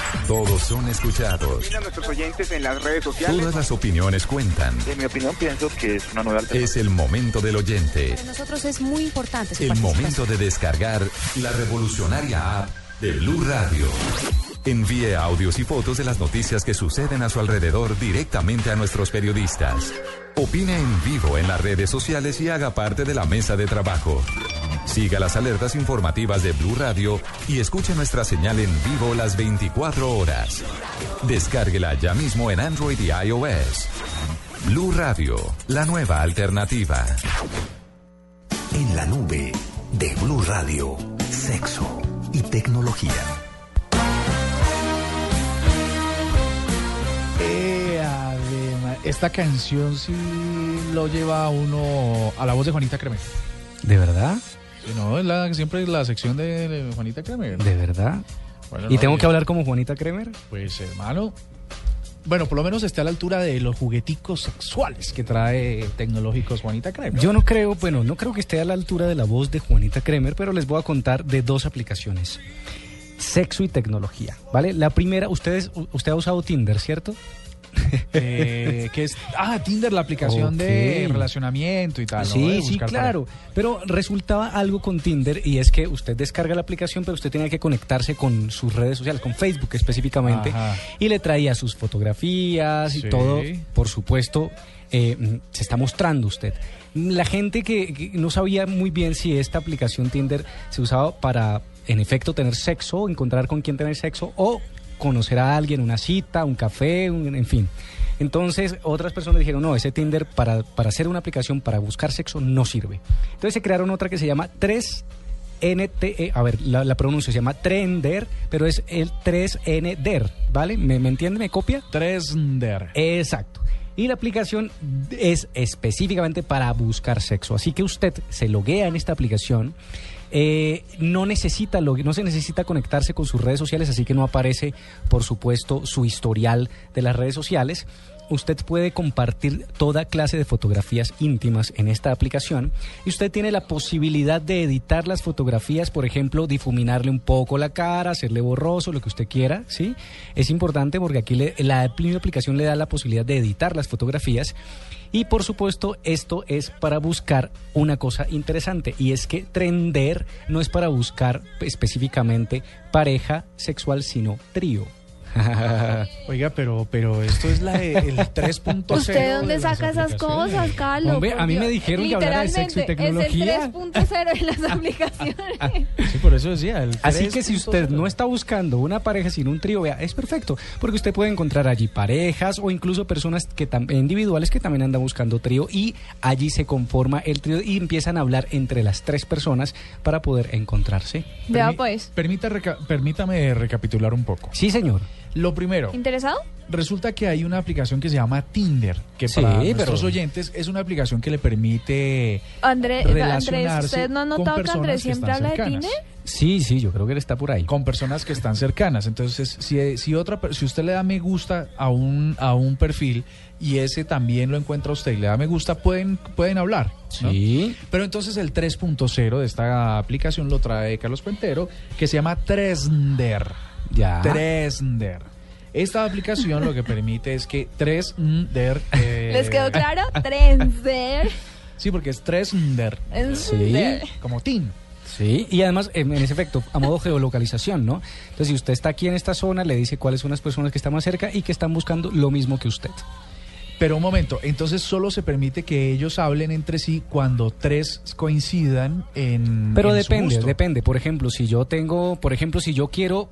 Todos son escuchados. a nuestros oyentes en las redes sociales. Todas las opiniones cuentan. En mi opinión, pienso que es una nueva alternativa. Es el momento del oyente. Para nosotros es muy importante su El momento de descargar la revolucionaria app de Blue Radio. Envíe audios y fotos de las noticias que suceden a su alrededor directamente a nuestros periodistas. Opine en vivo en las redes sociales y haga parte de la mesa de trabajo. Siga las alertas informativas de Blue Radio y escuche nuestra señal en vivo las 24 horas. Descárguela ya mismo en Android y iOS. Blue Radio, la nueva alternativa. En la nube de Blue Radio, sexo y tecnología. Eh, esta canción sí lo lleva a uno a la voz de Juanita Kremer. ¿De verdad? No, es la, siempre es la sección de, de Juanita Kremer. ¿De verdad? Bueno, ¿Y no, tengo que hablar como Juanita Kremer? Pues hermano, bueno, por lo menos esté a la altura de los jugueticos sexuales que trae tecnológicos Juanita Kremer. Yo no creo, bueno, no creo que esté a la altura de la voz de Juanita Kremer, pero les voy a contar de dos aplicaciones. Sexo y tecnología, ¿vale? La primera, ustedes, usted ha usado Tinder, ¿cierto? Eh, que es, ah, Tinder, la aplicación de Ok. relacionamiento y tal. Sí, De sí, claro. Pero resultaba algo con Tinder y es que usted descarga la aplicación, pero usted tenía que conectarse con sus redes sociales, con Facebook específicamente, Ajá. y le traía sus fotografías y todo, por supuesto, eh, mm, se está mostrando usted. La gente que, que no sabía muy bien si esta aplicación Tinder se usaba para, en efecto, tener sexo, encontrar con quién tener sexo o conocer a alguien, una cita, un café, un- en fin. Entonces, otras personas dijeron, no, ese Tinder para, para hacer una aplicación para buscar sexo no sirve. Entonces se crearon otra que se llama 3NTE, E. a ver, la, la pronuncia se llama Trender, pero es el 3NDER, ¿vale? ¿Me, me entiende? ¿Me copia? Trender. Exacto. Y la aplicación es específicamente para buscar sexo. Así que usted se loguea en esta aplicación. Eh, no necesita no se necesita conectarse con sus redes sociales, así que no aparece, por supuesto, su historial de las redes sociales. Usted puede compartir toda clase de fotografías íntimas en esta aplicación y usted tiene la posibilidad de editar las fotografías, por ejemplo, difuminarle un poco la cara, hacerle borroso, lo que usted quiera, ¿sí? Es importante porque aquí le- la aplicación le da la posibilidad de editar las fotografías y por supuesto esto es para buscar una cosa interesante y es que Trender no es para buscar específicamente pareja sexual, sino trío. Oiga, pero, pero esto es la, el 3.0. ¿Usted dónde saca esas cosas, Carlos? Hombre, a mí me dijeron que hablara de sexo y tecnología. Es el 3.0 de las aplicaciones. Sí, por eso decía. El Así que si 3.0. usted no está buscando una pareja sino un trío, vea, es perfecto, porque usted puede encontrar allí parejas o incluso personas que tam- individuales que también andan buscando trío y allí se conforma el trío y empiezan a hablar entre las tres personas para poder encontrarse. Vea Permi- pues. permita reca- permítame recapitular un poco. Sí, señor. Lo primero, ¿Interesado? resulta que hay una aplicación que se llama Tinder, que Sí, para pero- nuestros oyentes es una aplicación que le permite André- Andrés, relacionarse ¿usted no ha notado que Andrés siempre habla de cercanas. Tinder? Sí, sí, yo creo que él está por ahí. con personas que están cercanas. Entonces, si, si otra si usted le da me gusta a un a un perfil y ese también lo encuentra a usted y le da me gusta, pueden pueden hablar. ¿no? Sí. Pero entonces el 3.0 de esta aplicación lo trae Carlos Puentero, que se llama Tresnder. Ya. Tresnder. Esta aplicación lo que permite es que Tresnder... eh, ¿Les quedó claro? Trender. Sí, porque es Tresnder. Trender. Como Tin. Sí, y además, en, en ese efecto, a modo geolocalización, ¿no? Entonces, si usted está aquí en esta zona, le dice cuáles son las personas que están más cerca y que están buscando lo mismo que usted. Pero un momento, entonces solo se permite que ellos hablen entre sí cuando tres coincidan en. Pero en su depende, gusto. depende. Por ejemplo, si yo tengo, por ejemplo, si yo quiero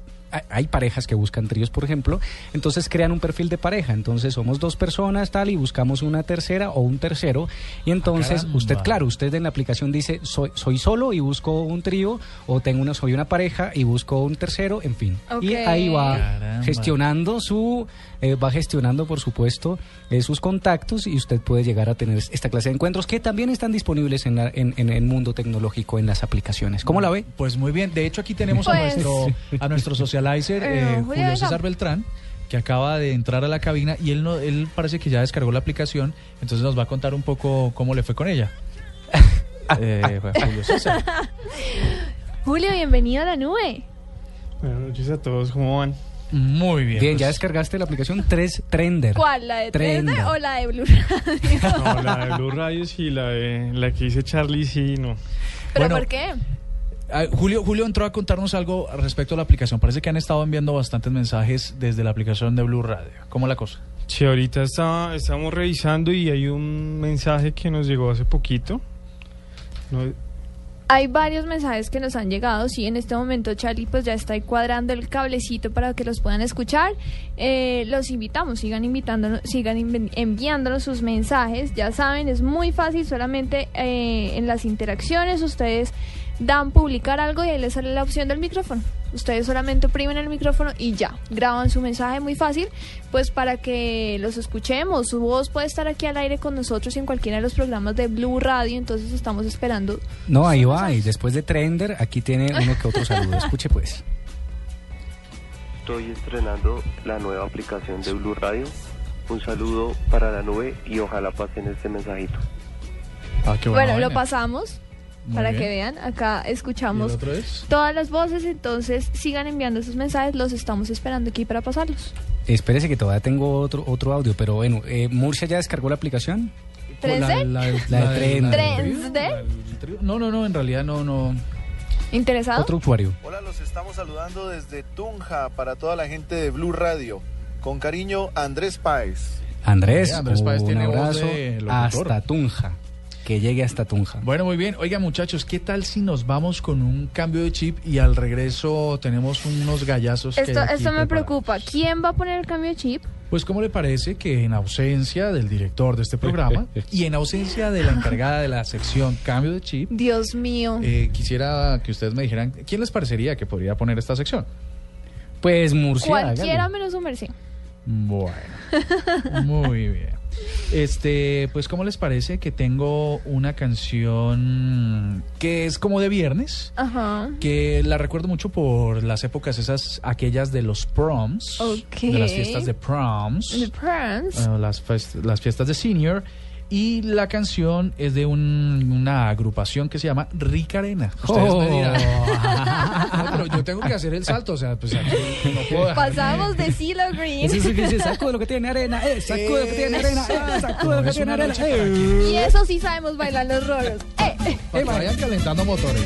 hay- parejas que buscan tríos, por ejemplo, entonces crean un perfil de pareja. Entonces somos dos personas, tal, y buscamos una tercera o un tercero. Y entonces usted, claro, usted en la aplicación dice, soy, soy solo y busco un trío, o tengo una, soy una pareja y busco un tercero, en fin. Y ahí va Caramba. gestionando su, eh, va gestionando, por supuesto, eh, sus contactos y usted puede llegar a tener esta clase de encuentros que también están disponibles en, la- en, en el mundo tecnológico, en las aplicaciones. ¿Cómo la ve? Pues muy bien. De hecho, aquí tenemos a Pues- nuestro a nuestro socializer, Eh, eh, Julio, venga. César Beltrán, que acaba de entrar a la cabina y él no, él parece que ya descargó la aplicación, entonces nos va a contar un poco cómo le fue con ella. Eh, Julio César. Julio, bienvenido a la nube. Buenas noches a todos, ¿cómo van? Muy bien. Bien, pues, ya descargaste la aplicación 3 Trender. ¿Cuál? ¿La de Trender. Trender o la de Blue Radio? No, la de Blue Radio sí, la, de, la que dice Charlie sí, no. ¿Pero Bueno, por qué? Ah, Julio, Julio entró a contarnos algo respecto a la aplicación. Parece que han estado enviando bastantes mensajes desde la aplicación de Blue Radio. ¿Cómo la cosa? Sí, ahorita está, estamos revisando y hay un mensaje que nos llegó hace poquito. No, Hay varios mensajes que nos han llegado. Sí, en este momento Charlie pues ya está ahí cuadrando el cablecito para que los puedan escuchar. Eh, los invitamos, sigan invitándonos, sigan enviándonos sus mensajes. Ya saben, es muy fácil, solamente eh, en las interacciones ustedes dan publicar algo y ahí les sale la opción del micrófono. Ustedes solamente oprimen el micrófono y ya, graban su mensaje muy fácil, pues para que los escuchemos. Su voz puede estar aquí al aire con nosotros en cualquiera de los programas de Blue Radio, entonces estamos esperando No, ahí va. Y después de Trender, aquí tiene uno que otro saludo. Escuche pues. Estoy estrenando la nueva aplicación de Blue Radio. Un saludo para la nube y ojalá pasen este mensajito. Ah, qué Bueno, lo pasamos Muy para bien. que vean. Acá escuchamos todas las voces, entonces sigan enviando sus mensajes, los estamos esperando aquí para pasarlos. Espérese que todavía tengo otro otro audio, pero bueno, eh, ¿Murcia ya descargó la aplicación? No, no, no, en realidad no, no. ¿Interesado? Otro usuario. Hola, los estamos saludando desde Tunja para toda la gente de Blue Radio. Con cariño, Andrés Páez. Andrés, Andrés Páez un tiene voz abrazo de hasta Tunja. Que llegue hasta Tunja. Bueno, muy bien. Oiga, muchachos, ¿qué tal si nos vamos con un cambio de chip y al regreso tenemos unos gallazos? que Esto, esto me preocupa. ¿Quién va a poner el cambio de chip? Pues, ¿cómo le parece que en ausencia del director de este programa y en ausencia de la encargada de la sección cambio de chip, Dios mío. eh, quisiera que ustedes me dijeran, ¿quién les parecería que podría poner esta sección? Pues Murcia. Cualquiera menos un Mercy. Bueno, muy bien. Este, pues, ¿cómo les parece que tengo una canción que es como de viernes? Ajá. que la recuerdo mucho por las épocas esas, aquellas de los proms, Ok. de las fiestas de proms, The Prince. eh, las, las fiestas de senior, y la canción es de un- una agrupación que se llama Rica Arena. Ustedes me dirán, "No, pero yo tengo que hacer el salto, o sea, pues aquí no puedo Pasamos de CeeLo Green. Eso que dice, sacude lo que tiene arena, eh, sacude lo que tiene arena, eh, sacude lo que tiene arena. eh. Y eso sí sabemos bailar los rolos. Eh, eh. para que vayan calentando motores.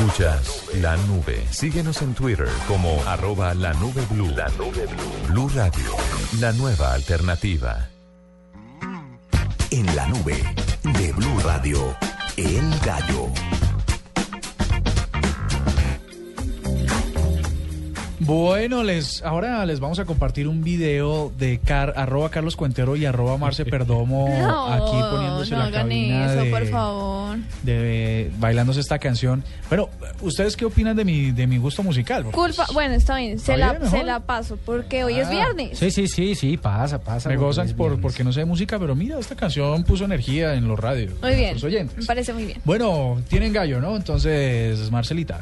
Escuchas la nube. Síguenos en Twitter como arroba la nube blue. La nube blue. Blue Radio, la nueva alternativa. En la nube de Blue Radio, El Gallo. Bueno, les ahora les vamos a compartir un video de car, arroba Carlos Cuentero y arroba Marce Perdomo No, aquí poniéndose no la hagan cabina eso, de, por favor. de- bailándose esta canción. Bueno, ¿ustedes qué opinan de mi de mi gusto musical? Culpa, bueno, está bien, se, Está la, bien, se la paso porque hoy es Ah. viernes. Sí, sí, sí, sí, pasa, pasa. me gozan por, porque no sé de música, pero mira, esta canción puso energía en los radios. Muy bien, Los oyentes. me parece muy bien. Bueno, tienen gallo, ¿no? Entonces, Marcelita.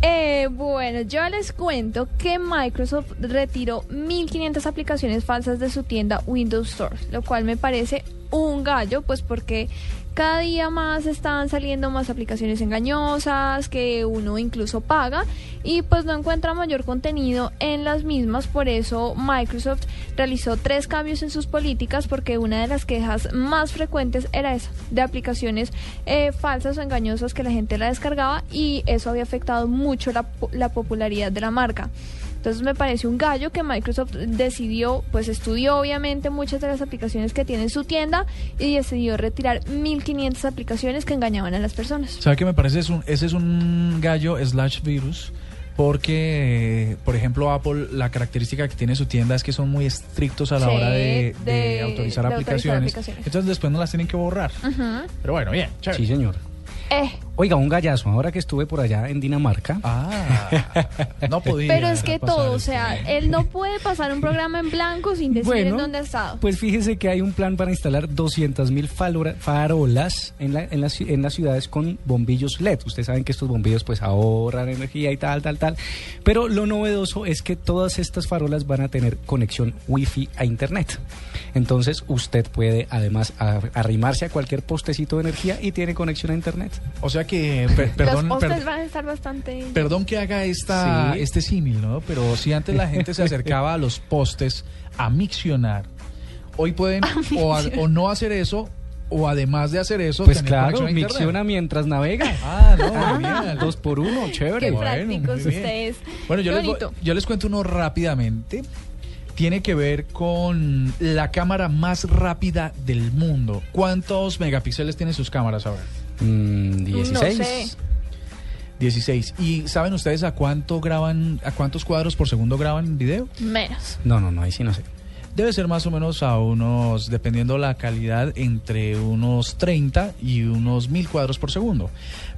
Eh, bueno, yo les cuento que Microsoft retiró 1.500 aplicaciones falsas de su tienda Windows Store, lo cual me parece un gallo, pues porque cada día más están saliendo más aplicaciones engañosas que uno incluso paga y pues no encuentra mayor contenido en las mismas. Por eso Microsoft realizó tres cambios en sus políticas porque una de las quejas más frecuentes era esa, de aplicaciones eh, falsas o engañosas que la gente la descargaba y eso había afectado mucho la, la popularidad de la marca. Entonces me parece un gallo que Microsoft decidió, pues estudió obviamente muchas de las aplicaciones que tiene en su tienda y decidió retirar 1500 aplicaciones que engañaban a las personas. ¿Sabe qué me parece? Es un, ese es un gallo slash virus. Porque, por ejemplo, Apple, la característica que tiene su tienda es que son muy estrictos a la Sí, hora de, de de- autorizar, de autorizar aplicaciones. Entonces después no las tienen que borrar. Pero bueno, bien, chévere. Sí, señor. Eh, Oiga, un gallazo, ahora que estuve por allá en Dinamarca. Ah, no podía. pero es que pasar todo, o esto. sea, él no puede pasar un programa en blanco sin decir en dónde ha estado. Pues fíjese que hay un plan para instalar 200.000 falora- farolas en, la- en, las, en las ciudades con bombillos LED. Ustedes saben que estos bombillos pues ahorran energía y tal, tal, tal. Pero lo novedoso es que todas estas farolas van a tener conexión Wi-Fi a Internet. Entonces usted puede además arrimarse a cualquier postecito de energía y tiene conexión a Internet. O sea que, per- perdón, Los per- postes van a estar bastante... perdón que haga esta, Sí. este símil, ¿no? Pero si antes la gente se acercaba a los postes a miccionar, hoy pueden o, a- o no hacer eso, o además de hacer eso, Pues claro, micciona mientras navega. Ah, no, genial. Dos por uno, chévere. Qué Bueno, prácticos muy bien. ustedes. Bueno, yo les, yo les cuento uno rápidamente. Tiene que ver con la cámara más rápida del mundo. ¿Cuántos megapíxeles tienen sus cámaras? A ver. Mm, 16. No sé. 16. ¿Y saben ustedes a cuánto graban, a cuántos cuadros por segundo graban video? Menos. No, no, no, ahí sí no sé. Debe ser más o menos a unos, dependiendo la calidad, entre unos 30 y unos 1000 cuadros por segundo.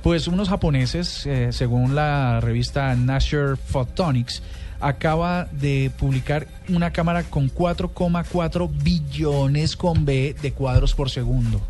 Pues unos japoneses, eh, según la revista Nature Photonics, acaba de publicar una cámara con 4,4 billones con B de cuadros por segundo.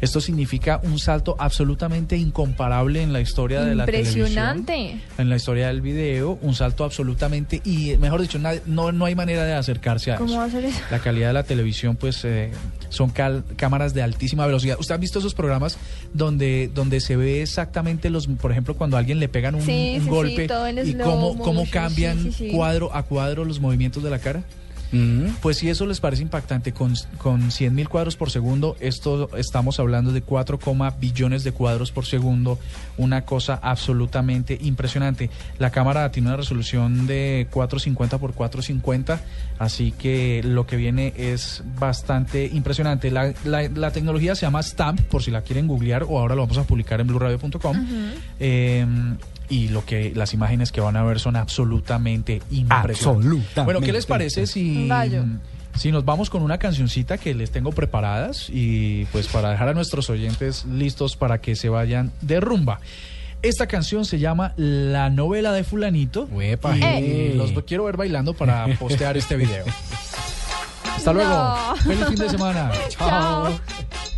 Esto significa un salto absolutamente incomparable en la historia de la televisión Impresionante. en la historia del video, un salto absolutamente y mejor dicho, no, no hay manera de acercarse a ¿Cómo eso. va a ser eso? La calidad de la televisión, pues, eh, son cal- cámaras de altísima velocidad. ¿Usted ha visto esos programas donde, donde se ve exactamente los, por ejemplo, cuando a alguien le pegan un, Sí, un sí, sí, golpe y cómo, cómo cambian cuadro a cuadro los movimientos de la cara? Mm. Pues si eso les parece impactante, con, con 100 mil cuadros por segundo, esto estamos hablando de 4, billones de cuadros por segundo, una cosa absolutamente impresionante. La cámara tiene una resolución de 450 por 450, así que lo que viene es bastante impresionante. La, la- la tecnología se llama Stamp, por si la quieren googlear, o ahora lo vamos a publicar en blueradio.com. Eh, y lo que las imágenes que van a ver son absolutamente impresionantes. Absolutamente. Bueno, ¿qué les parece si si nos vamos con una cancioncita que les tengo preparadas y pues para dejar a nuestros oyentes listos para que se vayan de rumba? Esta canción se llama La novela de fulanito Uepa. y Eh. los quiero ver bailando para postear este video. Hasta luego. No. Feliz fin de semana. Chao.